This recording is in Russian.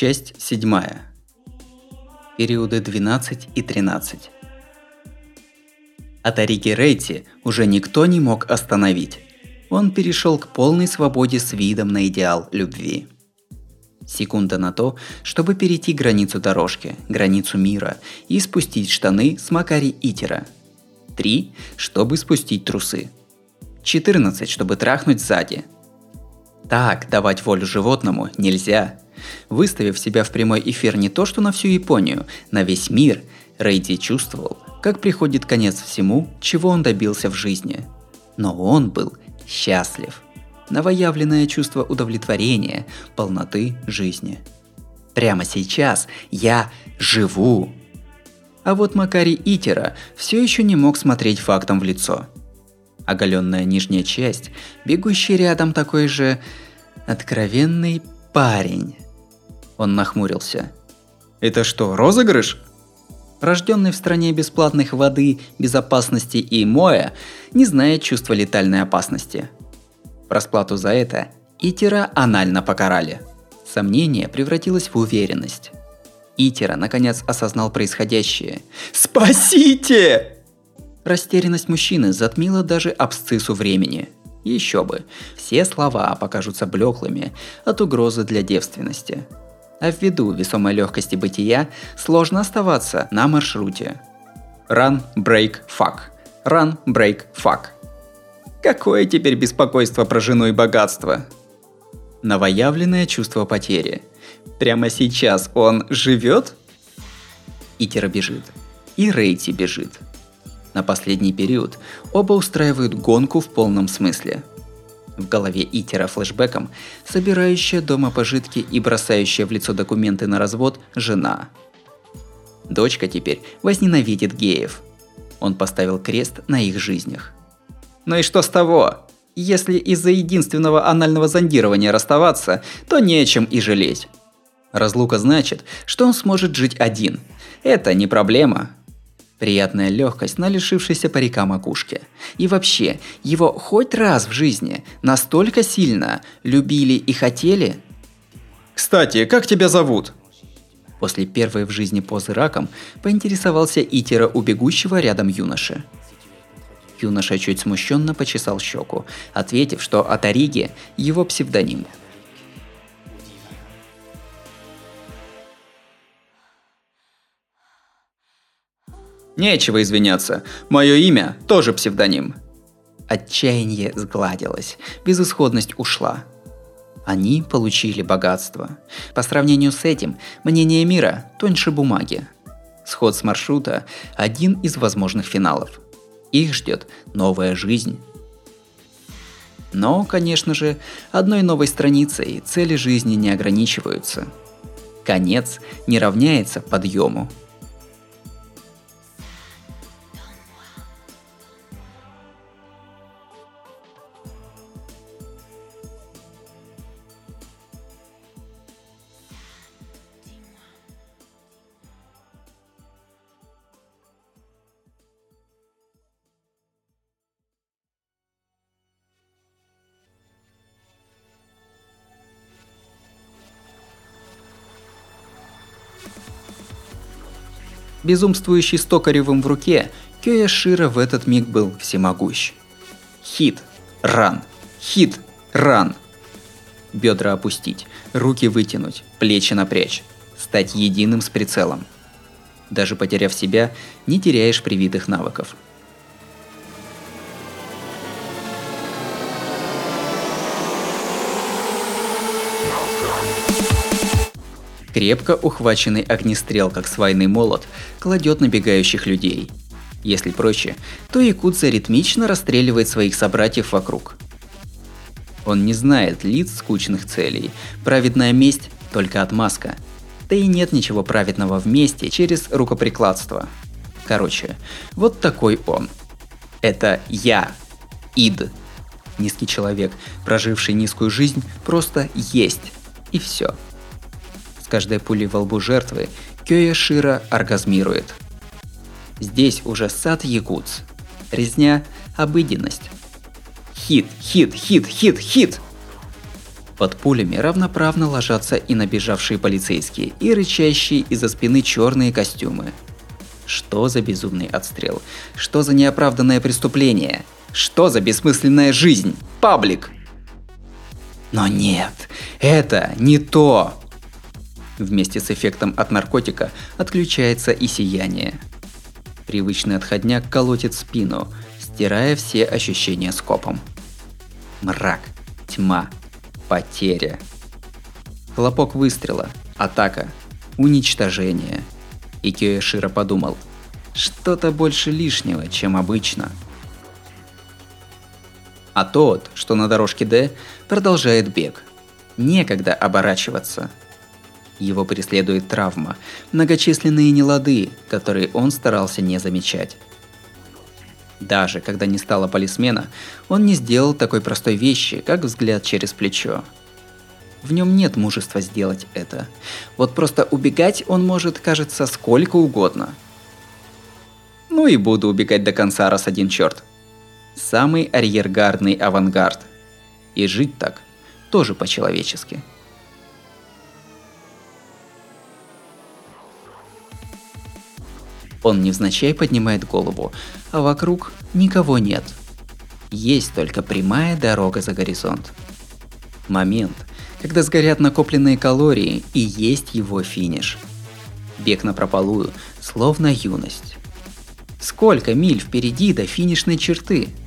Часть 7. Периоды 12 и 13. От Ариги Рейти уже никто не мог остановить. Он перешел к полной свободе с видом на идеал любви. Секунда на то, чтобы перейти границу дорожки, границу мира и спустить штаны с Макари Итера. Три, чтобы спустить трусы. 14, чтобы трахнуть сзади. Так давать волю животному нельзя. Выставив себя в прямой эфир не то что на всю Японию, на весь мир, Рейди чувствовал, как приходит конец всему, чего он добился в жизни. Но он был счастлив. Новоявленное чувство удовлетворения, полноты жизни. Прямо сейчас я живу. А вот Макари Итера все еще не мог смотреть фактом в лицо. Оголенная нижняя часть, бегущий рядом такой же откровенный парень. Он нахмурился. «Это что, розыгрыш?» Рожденный в стране бесплатных воды, безопасности и моя, не знает чувства летальной опасности. Расплату за это Итера анально покарали. Сомнение превратилось в уверенность. Итера наконец осознал происходящее. «Спасите!» Растерянность мужчины затмила даже абсциссу времени. Еще бы, все слова покажутся блеклыми от угрозы для девственности – а ввиду весомой легкости бытия сложно оставаться на маршруте. Run, break, fuck. Run, break, fuck. Какое теперь беспокойство про жену и богатство? Новоявленное чувство потери. Прямо сейчас он живет? Итера бежит. И Рейти бежит. На последний период оба устраивают гонку в полном смысле – в голове Итера флешбеком, собирающая дома пожитки и бросающая в лицо документы на развод жена. Дочка теперь возненавидит геев. Он поставил крест на их жизнях. Ну и что с того? Если из-за единственного анального зондирования расставаться, то нечем и жалеть. Разлука значит, что он сможет жить один. Это не проблема, Приятная легкость на лишившейся парика макушке. И вообще, его хоть раз в жизни настолько сильно любили и хотели? «Кстати, как тебя зовут?» После первой в жизни позы раком поинтересовался Итера у бегущего рядом юноши. Юноша чуть смущенно почесал щеку, ответив, что Атариги – его псевдоним – Нечего извиняться. Мое имя тоже псевдоним. Отчаяние сгладилось, безысходность ушла. Они получили богатство. По сравнению с этим, мнение мира тоньше бумаги. Сход с маршрута – один из возможных финалов. Их ждет новая жизнь. Но, конечно же, одной новой страницей цели жизни не ограничиваются. Конец не равняется подъему – безумствующий с токаревым в руке, Кёя Шира в этот миг был всемогущ. Хит, ран, хит, ран. Бедра опустить, руки вытянуть, плечи напрячь, стать единым с прицелом. Даже потеряв себя, не теряешь привитых навыков – Крепко ухваченный огнестрел, как свайный молот, кладет набегающих людей. Если проще, то Якудза ритмично расстреливает своих собратьев вокруг. Он не знает лиц скучных целей. Праведная месть – только отмазка. Да и нет ничего праведного в мести через рукоприкладство. Короче, вот такой он. Это я. Ид. Низкий человек, проживший низкую жизнь, просто есть. И все каждой пулей во лбу жертвы Кёя Шира оргазмирует. Здесь уже сад якутс. Резня – обыденность. Хит, хит, хит, хит, хит! Под пулями равноправно ложатся и набежавшие полицейские, и рычащие из-за спины черные костюмы. Что за безумный отстрел? Что за неоправданное преступление? Что за бессмысленная жизнь? Паблик! Но нет, это не то. Вместе с эффектом от наркотика отключается и сияние. Привычный отходняк колотит спину, стирая все ощущения скопом. Мрак, тьма, потеря. Хлопок выстрела, атака, уничтожение. И Кёэшира подумал, что-то больше лишнего, чем обычно. А тот, что на дорожке Д, продолжает бег. Некогда оборачиваться. Его преследует травма, многочисленные нелады, которые он старался не замечать. Даже когда не стало полисмена, он не сделал такой простой вещи, как взгляд через плечо. В нем нет мужества сделать это. Вот просто убегать он может, кажется, сколько угодно. Ну и буду убегать до конца, раз один черт. Самый арьергардный авангард. И жить так тоже по-человечески. Он невзначай поднимает голову, а вокруг никого нет. Есть только прямая дорога за горизонт. Момент, когда сгорят накопленные калории и есть его финиш. Бег на прополую, словно юность. Сколько миль впереди до финишной черты –